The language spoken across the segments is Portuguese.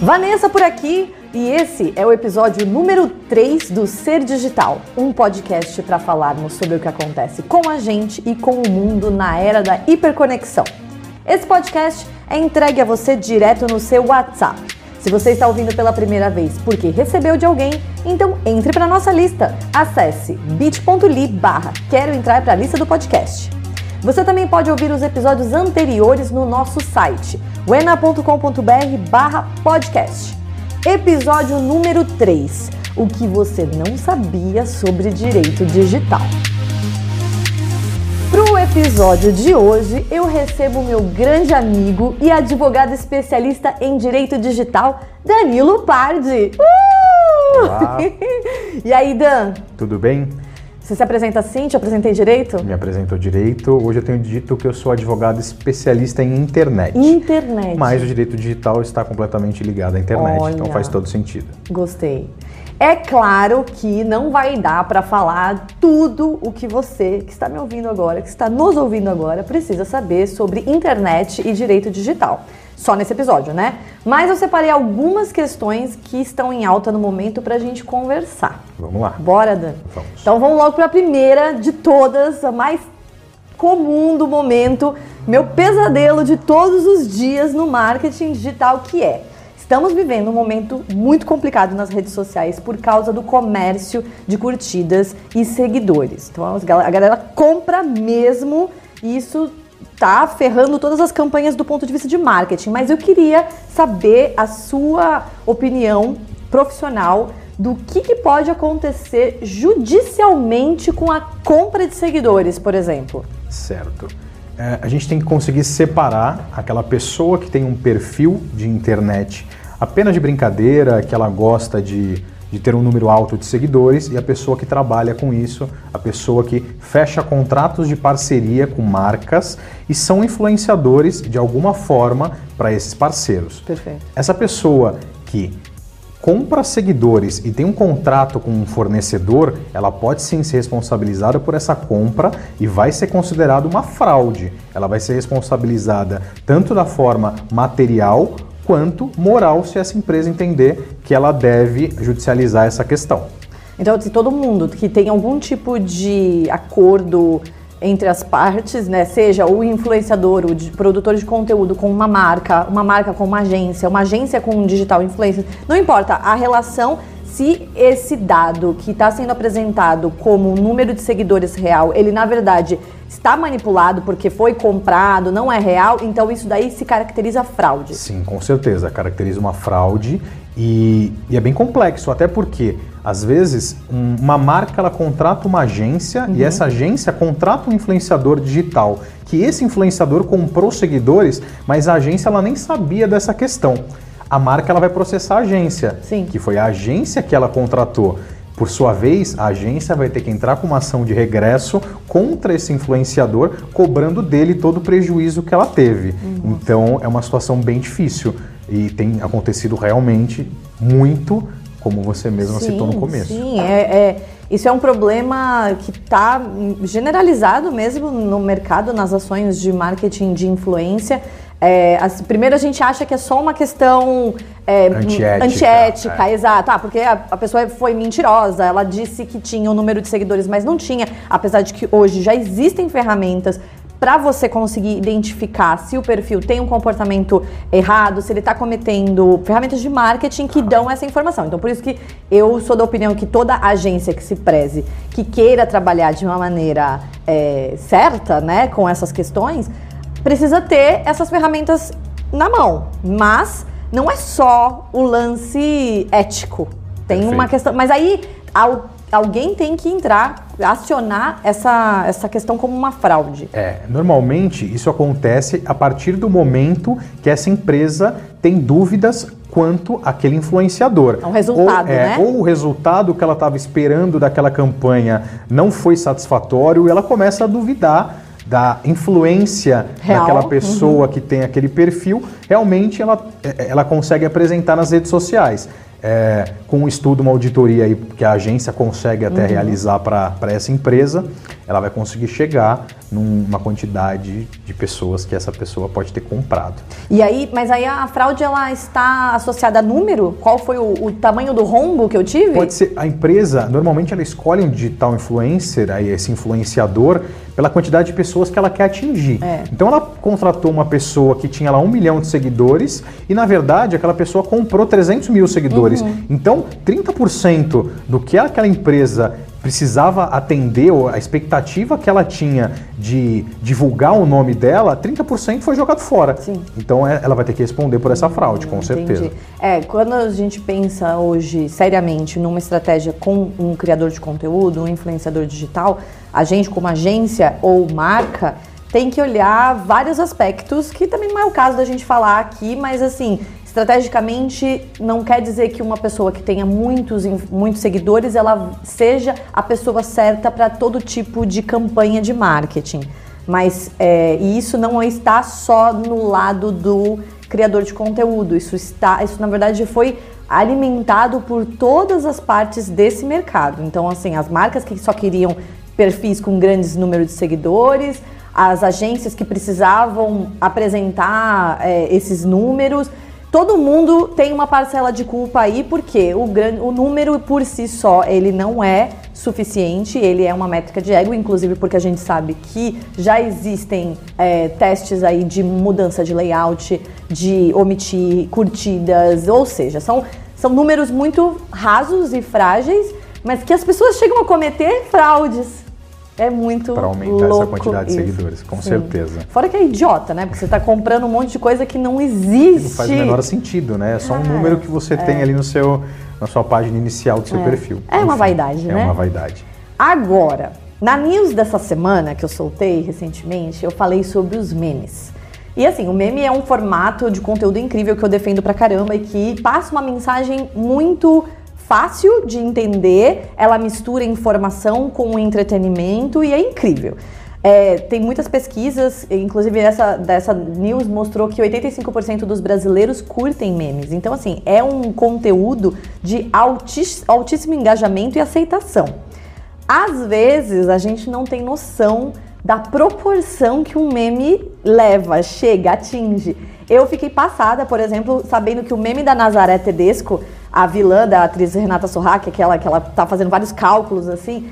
Vanessa por aqui e esse é o episódio número 3 do Ser Digital, um podcast para falarmos sobre o que acontece com a gente e com o mundo na era da hiperconexão. Esse podcast é entregue a você direto no seu WhatsApp. Se você está ouvindo pela primeira vez porque recebeu de alguém, então entre para nossa lista. Acesse bit.ly barra quero entrar para a lista do podcast. Você também pode ouvir os episódios anteriores no nosso site, wena.com.br barra podcast. Episódio número 3. O que você não sabia sobre direito digital. Para o episódio de hoje, eu recebo meu grande amigo e advogado especialista em direito digital, Danilo Pardi. Uh! e aí, Dan? Tudo bem? Você se apresenta assim? Te apresentei direito? Me apresentou direito. Hoje eu tenho dito que eu sou advogado especialista em internet. Internet. Mas o direito digital está completamente ligado à internet, então Olha, então faz todo sentido. Gostei. É claro que não vai dar para falar tudo o que você que está me ouvindo agora, que está nos ouvindo agora, precisa saber sobre internet e direito digital só nesse episódio, né? Mas eu separei algumas questões que estão em alta no momento para a gente conversar. Vamos lá. Bora, Dan? Vamos. Então vamos logo para a primeira de todas, a mais comum do momento, meu pesadelo de todos os dias no marketing digital, que é Estamos vivendo um momento muito complicado nas redes sociais por causa do comércio de curtidas e seguidores. Então a galera compra mesmo e isso tá ferrando todas as campanhas do ponto de vista de marketing, mas eu queria saber a sua opinião profissional do que, que pode acontecer judicialmente com a compra de seguidores, por exemplo. Certo. É, a gente tem que conseguir separar aquela pessoa que tem um perfil de internet apenas de brincadeira, que ela gosta de de ter um número alto de seguidores e a pessoa que trabalha com isso, a pessoa que fecha contratos de parceria com marcas e são influenciadores de alguma forma para esses parceiros. Perfeito. Essa pessoa que compra seguidores e tem um contrato com um fornecedor, ela pode sim ser responsabilizada por essa compra e vai ser considerada uma fraude. Ela vai ser responsabilizada tanto da forma material quanto moral se essa empresa entender que ela deve judicializar essa questão. Então, se todo mundo que tem algum tipo de acordo entre as partes, né, seja o influenciador, o produtor de conteúdo com uma marca, uma marca com uma agência, uma agência com um digital influencer, não importa, a relação se esse dado que está sendo apresentado como um número de seguidores real, ele na verdade está manipulado porque foi comprado, não é real, então isso daí se caracteriza fraude. Sim, com certeza, caracteriza uma fraude e, e é bem complexo, até porque às vezes um, uma marca ela contrata uma agência uhum. e essa agência contrata um influenciador digital, que esse influenciador comprou seguidores, mas a agência ela nem sabia dessa questão. A marca ela vai processar a agência, Sim. que foi a agência que ela contratou. Por sua vez, a agência vai ter que entrar com uma ação de regresso contra esse influenciador, cobrando dele todo o prejuízo que ela teve. Uhum. Então é uma situação bem difícil e tem acontecido realmente muito, como você mesma sim, citou no começo. Sim, é, é, isso é um problema que está generalizado mesmo no mercado, nas ações de marketing de influência. É, assim, primeiro a gente acha que é só uma questão é, antiética, antiética é. exato. Ah, porque a, a, pessoa foi mentirosa, ela disse que tinha o um número de seguidores, mas não tinha. Apesar de que hoje já existem ferramentas para você conseguir identificar se o perfil tem um comportamento errado, se ele está cometendo ferramentas de marketing que dão essa informação. Então, por isso que eu sou da opinião que toda agência que se preze, que queira trabalhar de uma maneira é, certa, né, com essas questões, precisa ter essas ferramentas na mão. Mas não é só o lance ético. Tem Perfeito. uma questão. Mas aí alguém tem que entrar, acionar essa, essa questão como uma fraude. É, normalmente isso acontece a partir do momento que essa empresa tem dúvidas quanto aquele influenciador. É um resultado, ou, é, né? Ou o resultado que ela estava esperando daquela campanha não foi satisfatório e ela começa a duvidar da influência Real. daquela pessoa uhum. que tem aquele perfil, realmente ela, é, ela consegue apresentar nas redes sociais. É, com um estudo, uma auditoria aí, que a agência consegue até uhum. realizar para essa empresa, ela vai conseguir chegar numa quantidade de pessoas que essa pessoa pode ter comprado. E aí, mas aí a fraude ela está associada a número? Qual foi o, o tamanho do rombo que eu tive? Pode ser. A empresa normalmente ela escolhe um digital influencer, aí esse influenciador, pela quantidade de pessoas que ela quer atingir. É. Então ela contratou uma pessoa que tinha lá um milhão de seguidores e na verdade aquela pessoa comprou 300 mil seguidores. Uhum. Então 30% do que aquela empresa precisava atender a expectativa que ela tinha de divulgar o nome dela, 30% foi jogado fora. Sim. Então é- ela vai ter que responder por essa fraude, com certeza. Entendi. É, quando a gente pensa hoje seriamente numa estratégia com um criador de conteúdo, um influenciador digital, a gente como agência ou marca tem que olhar vários aspectos que também não é o caso da gente falar aqui, mas assim, estrategicamente não quer dizer que uma pessoa que tenha muitos, muitos seguidores ela seja a pessoa certa para todo tipo de campanha de marketing. Mas é, e isso não está só no lado do criador de conteúdo. Isso está, isso na verdade foi alimentado por todas as partes desse mercado. Então, assim, as marcas que só queriam perfis com grandes números de seguidores, as agências que precisavam apresentar é, esses números. Todo mundo tem uma parcela de culpa aí, porque o, gran- o número por si só ele não é suficiente, ele é uma métrica de ego, inclusive porque a gente sabe que já existem é, testes aí de mudança de layout, de omitir curtidas, ou seja, são, são números muito rasos e frágeis, mas que as pessoas chegam a cometer fraudes. É muito Para aumentar louco essa quantidade de isso. seguidores, com Sim. certeza. Fora que é idiota, né? Porque você está comprando um monte de coisa que não existe. Não faz o menor sentido, né? É só um Cara, número que você tem ali no seu, na sua página inicial do seu perfil. É uma vaidade, é né? É uma vaidade. Agora, na news dessa semana que eu soltei recentemente, eu falei sobre os memes. E assim, o meme é um formato de conteúdo incrível que eu defendo pra caramba e que passa uma mensagem muito fácil de entender, ela mistura informação com entretenimento e é incrível. É, tem muitas pesquisas, inclusive essa dessa news mostrou que 85% dos brasileiros curtem memes. Então, assim, é um conteúdo de altis- altíssimo engajamento e aceitação. Às vezes a gente não tem noção da proporção que um meme leva, chega, atinge. Eu fiquei passada, por exemplo, sabendo que o meme da Nazaré Tedesco, a vilã da atriz Renata Sorraque, aquela que ela tá fazendo vários cálculos assim,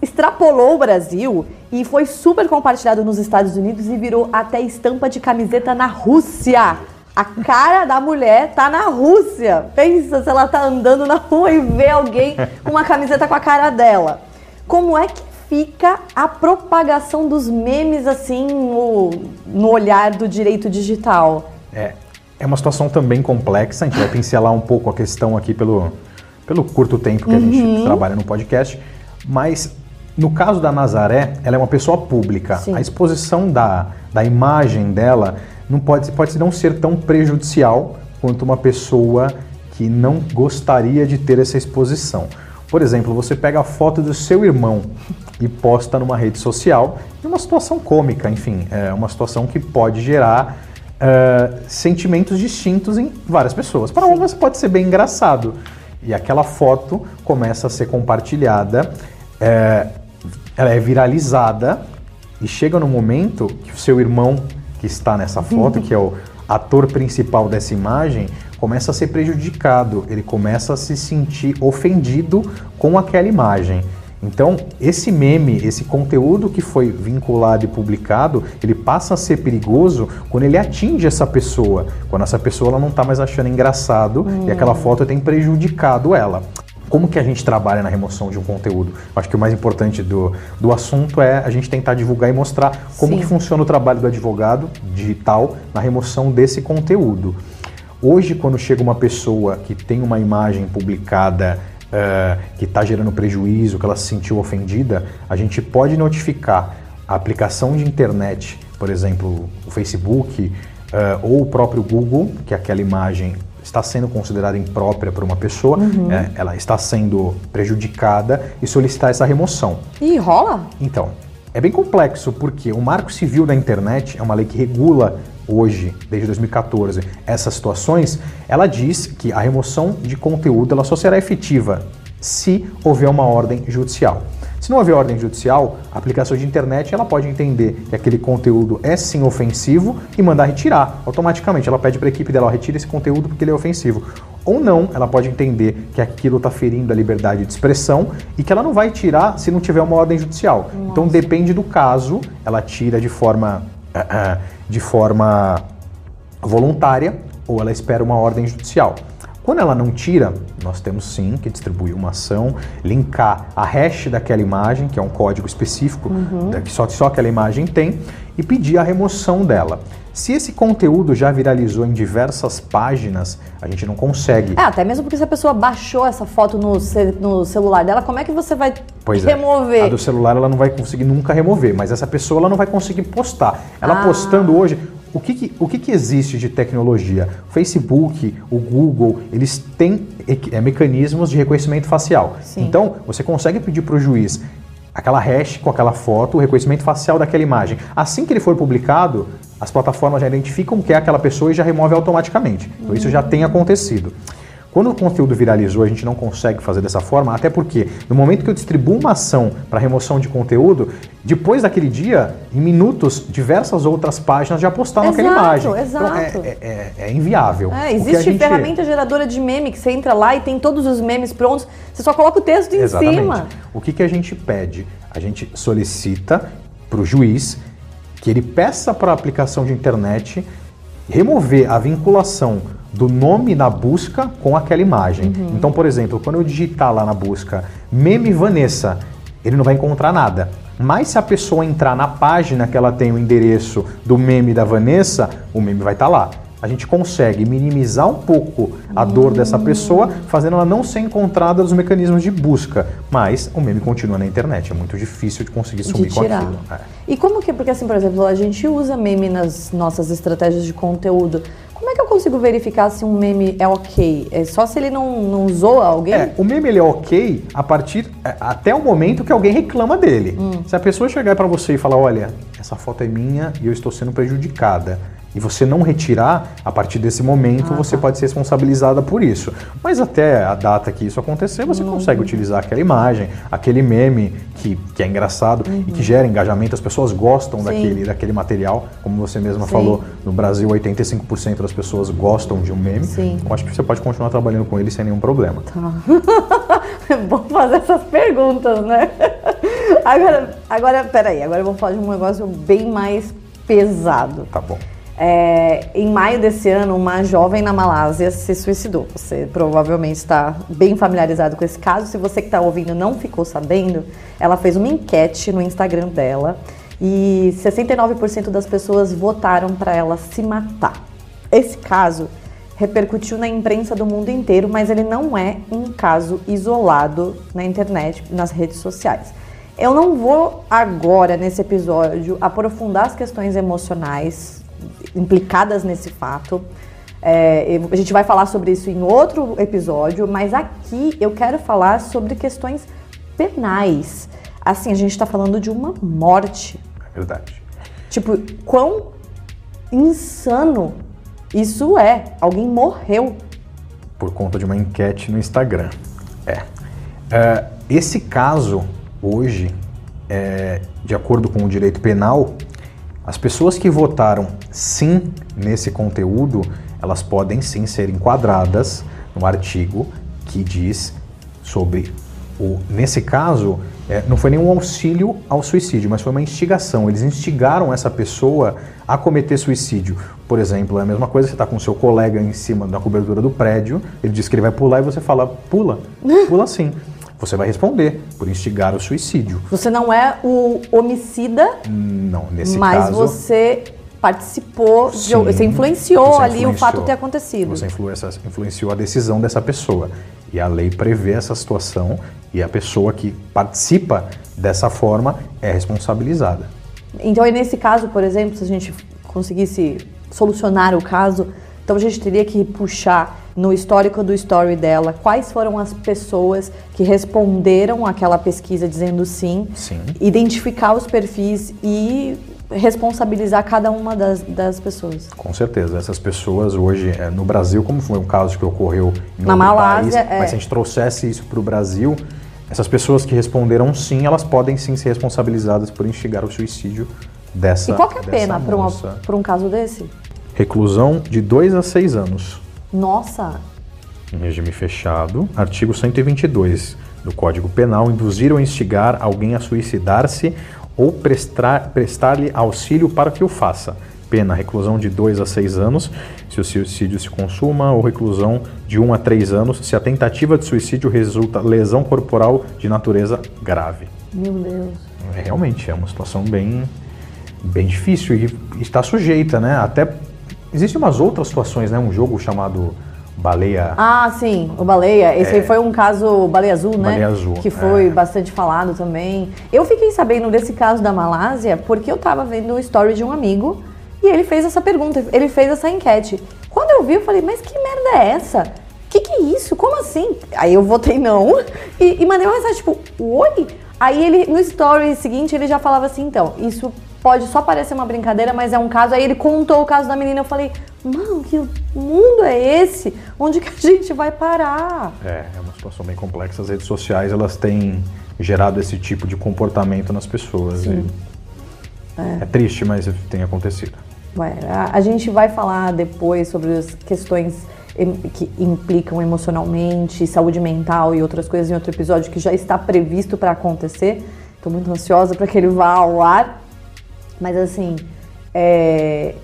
extrapolou o Brasil e foi super compartilhado nos Estados Unidos e virou até estampa de camiseta na Rússia. A cara da mulher tá na Rússia. Pensa se ela tá andando na rua e vê alguém com uma camiseta com a cara dela. Como é que fica a propagação dos memes assim no, no olhar do direito digital? É, é uma situação também complexa, a gente vai pincelar um pouco a questão aqui pelo, pelo curto tempo que a Uhum. gente trabalha no podcast, mas no caso da Nazaré, ela é uma pessoa pública. Sim. A exposição da, da imagem dela não pode, pode não ser tão prejudicial quanto uma pessoa que não gostaria de ter essa exposição. Por exemplo, você pega a foto do seu irmão e posta numa rede social, é uma situação cômica, enfim, é uma situação que pode gerar eh, sentimentos distintos em várias pessoas. Para uma, você pode ser bem engraçado. E aquela foto começa a ser compartilhada, eh, ela é viralizada e chega no momento que o seu irmão que está nessa foto, que é o ator principal dessa imagem, começa a ser prejudicado, ele começa a se sentir ofendido com aquela imagem. Então, esse meme, esse conteúdo que foi vinculado e publicado, ele passa a ser perigoso quando ele atinge essa pessoa, quando essa pessoa ela não está mais achando engraçado e aquela foto tem prejudicado ela. Como que a gente trabalha na remoção de um conteúdo? Acho que o mais importante do, do assunto é a gente tentar divulgar e mostrar como Sim. que funciona o trabalho do advogado digital na remoção desse conteúdo. Hoje, quando chega uma pessoa que tem uma imagem publicada eh, que está gerando prejuízo, que ela se sentiu ofendida, a gente pode notificar a aplicação de internet, por exemplo, o Facebook eh, ou o próprio Google, que aquela imagem está sendo considerada imprópria por uma pessoa, eh, ela está sendo prejudicada e solicitar essa remoção. E rola? Então, é bem complexo porque o Marco Civil da Internet é uma lei que regula hoje, desde 2014, essas situações. Ela diz que a remoção de conteúdo ela só será efetiva se houver uma ordem judicial. Se não houver ordem judicial, a aplicação de internet ela pode entender que aquele conteúdo é sim ofensivo e mandar retirar automaticamente. Ela pede para a equipe dela, retire esse conteúdo porque ele é ofensivo. Ou não, ela pode entender que aquilo está ferindo a liberdade de expressão e que ela não vai tirar se não tiver uma ordem judicial. Nossa. Então depende do caso, ela tira de forma, de forma voluntária ou ela espera uma ordem judicial. Quando ela não tira, nós temos sim que distribuir uma ação, linkar a hash daquela imagem, que é um código específico uhum. que só, só aquela imagem tem, e pedir a remoção dela. Se esse conteúdo já viralizou em diversas páginas, a gente não consegue. É, até mesmo porque se a pessoa baixou essa foto no, no celular dela, como é que você vai pois é. remover? É. A do celular ela não vai conseguir nunca remover, mas essa pessoa ela não vai conseguir postar. Ela ah. postando hoje, o que, que o que, que, existe de tecnologia? O Facebook, o Google, eles têm é, mecanismos de reconhecimento facial. Sim. Então, você consegue pedir para o juiz aquela hash com aquela foto, o reconhecimento facial daquela imagem. Assim que ele for publicado, as plataformas já identificam que é aquela pessoa e já remove automaticamente. Então, isso já tem acontecido. Quando o conteúdo viralizou, a gente não consegue fazer dessa forma, até porque no momento que eu distribuo uma ação para remoção de conteúdo, depois daquele dia, em minutos, diversas outras páginas já postaram exato, aquela imagem. Exato. Então é, é, é, é inviável. É, existe gente... ferramenta geradora de meme que você entra lá e tem todos os memes prontos, você só coloca o texto em Exatamente. cima. O que, que a gente pede? A gente solicita para o juiz que ele peça para a aplicação de internet remover a vinculação do nome na busca com aquela imagem. Uhum. Então, por exemplo, quando eu digitar lá na busca meme Vanessa, ele não vai encontrar nada. Mas se a pessoa entrar na página que ela tem o endereço do meme da Vanessa, o meme vai estar tá lá a gente consegue minimizar um pouco a dor dessa pessoa, fazendo ela não ser encontrada nos mecanismos de busca. Mas o meme continua na internet, é muito difícil de conseguir sumir de com aquilo. É. E como que, porque assim, por exemplo, a gente usa meme nas nossas estratégias de conteúdo. Como é que eu consigo verificar se um meme é ok? É só se ele não, não zoa alguém? É, o meme ele é ok a partir é, até o momento que alguém reclama dele. Hum. Se a pessoa chegar para você e falar, olha, essa foto é minha e eu estou sendo prejudicada e você não retirar, a partir desse momento ah, você tá. pode ser responsabilizada por isso. Mas até a data que isso acontecer, você uhum. consegue utilizar aquela imagem, aquele meme que, que é engraçado uhum. e que uhum. gera engajamento, as pessoas gostam daquele, daquele material, como você mesma Sim. falou, no Brasil 85% das pessoas gostam de um meme. Sim. Eu acho que você pode continuar trabalhando com ele sem nenhum problema. Tá. é bom fazer essas perguntas, né? Agora, agora, peraí, agora eu vou falar de um negócio bem mais pesado. Tá bom. É, em maio desse ano, uma jovem na Malásia se suicidou. Você provavelmente está bem familiarizado com esse caso. Se você que está ouvindo não ficou sabendo, ela fez uma enquete no Instagram dela e 69% das pessoas votaram para ela se matar. Esse caso repercutiu na imprensa do mundo inteiro, mas ele não é um caso isolado na internet, nas redes sociais. Eu não vou agora, nesse episódio, aprofundar as questões emocionais implicadas nesse fato. É, a gente vai falar sobre isso em outro episódio, mas aqui eu quero falar sobre questões penais. Assim, a gente está falando de uma morte. É verdade. Tipo, quão insano isso é? Alguém morreu. Por conta de uma enquete no Instagram. É. é esse caso, hoje, é, de acordo com o direito penal, as pessoas que votaram sim nesse conteúdo, elas podem sim ser enquadradas no artigo que diz sobre o. Nesse caso, é, não foi nenhum auxílio ao suicídio, mas foi uma instigação. Eles instigaram essa pessoa a cometer suicídio. Por exemplo, é a mesma coisa, você está com seu colega em cima da cobertura do prédio, ele diz que ele vai pular e você fala, pula, pula sim você vai responder por instigar o suicídio. Você não é o homicida. Não, nesse mas caso. Mas você participou, sim, de, você influenciou você ali influenciou, o fato ter acontecido. Você influenciou a decisão dessa pessoa. E a lei prevê essa situação e a pessoa que participa dessa forma é responsabilizada. Então, nesse caso, por exemplo, se a gente conseguisse solucionar o caso, então a gente teria que puxar no histórico do story dela quais foram as pessoas que responderam àquela pesquisa dizendo sim, sim. identificar os perfis e responsabilizar cada uma das, das pessoas. Com certeza. Essas pessoas hoje, é, no Brasil, como foi um caso que ocorreu em Na Malásia, país, é. mas se a gente trouxesse isso para o Brasil, Essas pessoas que responderam sim, elas podem sim ser responsabilizadas por instigar o suicídio dessa E qual que é a pena para um caso desse? Reclusão de 2 a 6 anos. Nossa, Em regime fechado, artigo 122 do Código Penal, induzir ou instigar alguém a suicidar-se ou prestar- prestar-lhe auxílio para que o faça. Pena, reclusão de 2 a 6 anos, se o suicídio se consuma, ou reclusão de 1 a 3 anos, se a tentativa de suicídio resulta lesão corporal de natureza grave. meu Deus. É, realmente, é uma situação bem, bem difícil e está sujeita, né? Até existem umas outras situações, né? Um jogo chamado Baleia. Ah, sim, o Baleia. Esse aí foi um caso Baleia Azul, né? É. Baleia Azul, Que foi é. bastante falado também. Eu fiquei sabendo desse caso da Malásia porque eu tava vendo o story de um amigo e ele fez essa pergunta, ele fez essa enquete. Quando eu vi, eu falei, mas que merda é essa? Que que é isso? Como assim? Aí eu votei não e, e mandei uma mensagem tipo, oi? Aí ele, no story seguinte, ele já falava assim, então, isso pode só parecer uma brincadeira, mas é um caso. Aí ele contou o caso da menina, eu falei, mano, que mundo é esse? Onde que a gente vai parar? É, é uma situação bem complexa. As redes sociais elas têm gerado esse tipo de comportamento nas pessoas. e é. triste, mas tem acontecido. Ué, a, a gente vai falar depois sobre as questões que implicam emocionalmente, saúde mental e outras coisas em outro episódio que já está previsto para acontecer. Estou muito ansiosa para que ele vá ao ar. Mas assim, é,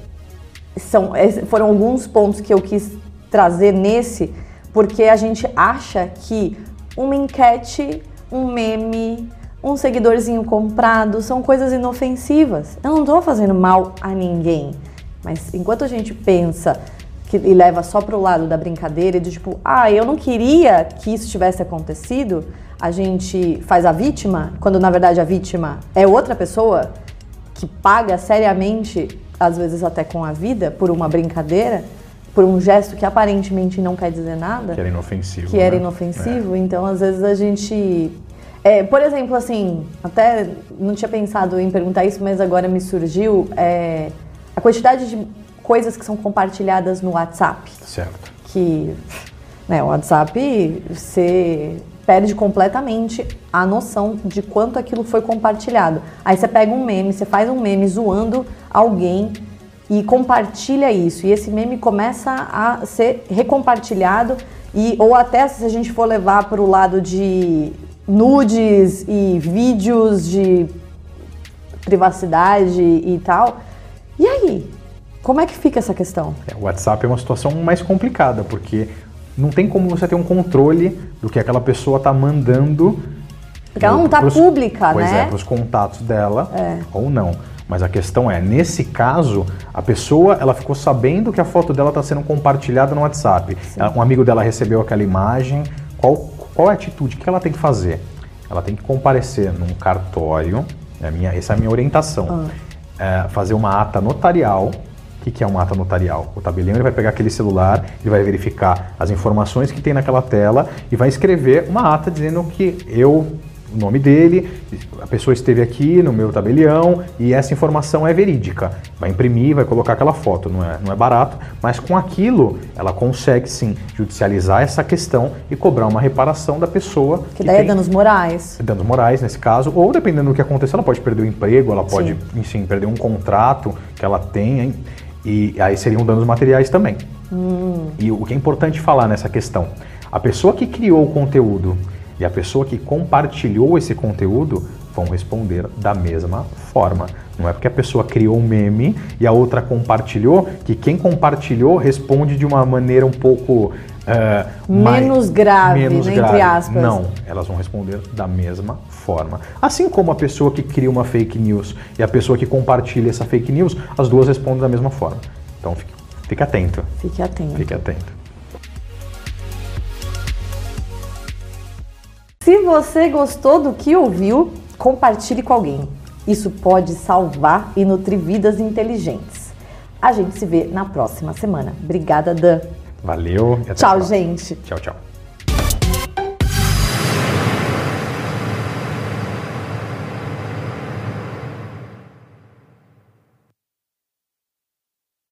são, es- foram alguns pontos que eu quis trazer nesse, porque a gente acha que uma enquete, um meme, um seguidorzinho comprado são coisas inofensivas. Eu não estou fazendo mal a ninguém. Mas enquanto a gente pensa que, e leva só pro lado da brincadeira e de tipo, ah, eu não queria que isso tivesse acontecido, a gente faz a vítima, quando na verdade a vítima é outra pessoa que paga seriamente, às vezes até com a vida, por uma brincadeira, por um gesto que aparentemente não quer dizer nada Que era inofensivo. que era né? inofensivo, então às vezes a gente. é, por exemplo, assim, até não tinha pensado em perguntar isso, mas agora me surgiu é, a quantidade de coisas que são compartilhadas no WhatsApp. É, certo. Que né, o WhatsApp você perde completamente a noção de quanto aquilo foi compartilhado. Aí você pega um meme, você faz um meme zoando alguém e compartilha isso. E esse meme começa a ser recompartilhado e ou até se a gente for levar para o lado de nudes e vídeos de privacidade e tal. E aí? Como é que fica essa questão? É, o WhatsApp é uma situação mais complicada, porque não tem como você ter um controle do que aquela pessoa está mandando. Porque ela não tá pros- pública, pois né? é, para os contatos dela É. ou não. Mas a questão é, nesse caso, a pessoa ela ficou sabendo que a foto dela está sendo compartilhada no WhatsApp. Ela- Um amigo dela recebeu aquela imagem. Qual, qual é a atitude? O que ela tem que fazer? Ela tem que comparecer num cartório. É minha, essa é a minha orientação. É, fazer uma ata notarial. O que, que é uma ata notarial? O tabelião ele vai pegar aquele celular, ele vai verificar as informações que tem naquela tela e vai escrever uma ata dizendo que eu, o nome dele, a pessoa esteve aqui no meu tabelião e essa informação é verídica. Vai imprimir, vai colocar aquela foto, não é, não é barato, mas com aquilo ela consegue sim judicializar essa questão e cobrar uma reparação da pessoa Que daí é tem- danos morais. danos morais nesse caso, ou dependendo do que acontecer, ela pode perder o emprego, ela pode, enfim, perder um contrato que ela tenha, hein? E aí seriam danos materiais também. E o que é importante falar nessa questão, a pessoa que criou o conteúdo e a pessoa que compartilhou esse conteúdo vão responder da mesma forma. Não é porque a pessoa criou um meme e a outra compartilhou que quem compartilhou responde de uma maneira um pouco mais- Menos grave, né, entre aspas. Não, elas vão responder da mesma forma. Assim como a pessoa que cria uma fake news e a pessoa que compartilha essa fake news, as duas respondem da mesma forma. Então fique, fique atento, Fique atento. fique atento. Se você gostou do que ouviu, compartilhe com alguém. Isso pode salvar e nutrir vidas inteligentes. A gente se vê na próxima semana. Obrigada, Dan. Valeu e Tchau, gente. Tchau, tchau.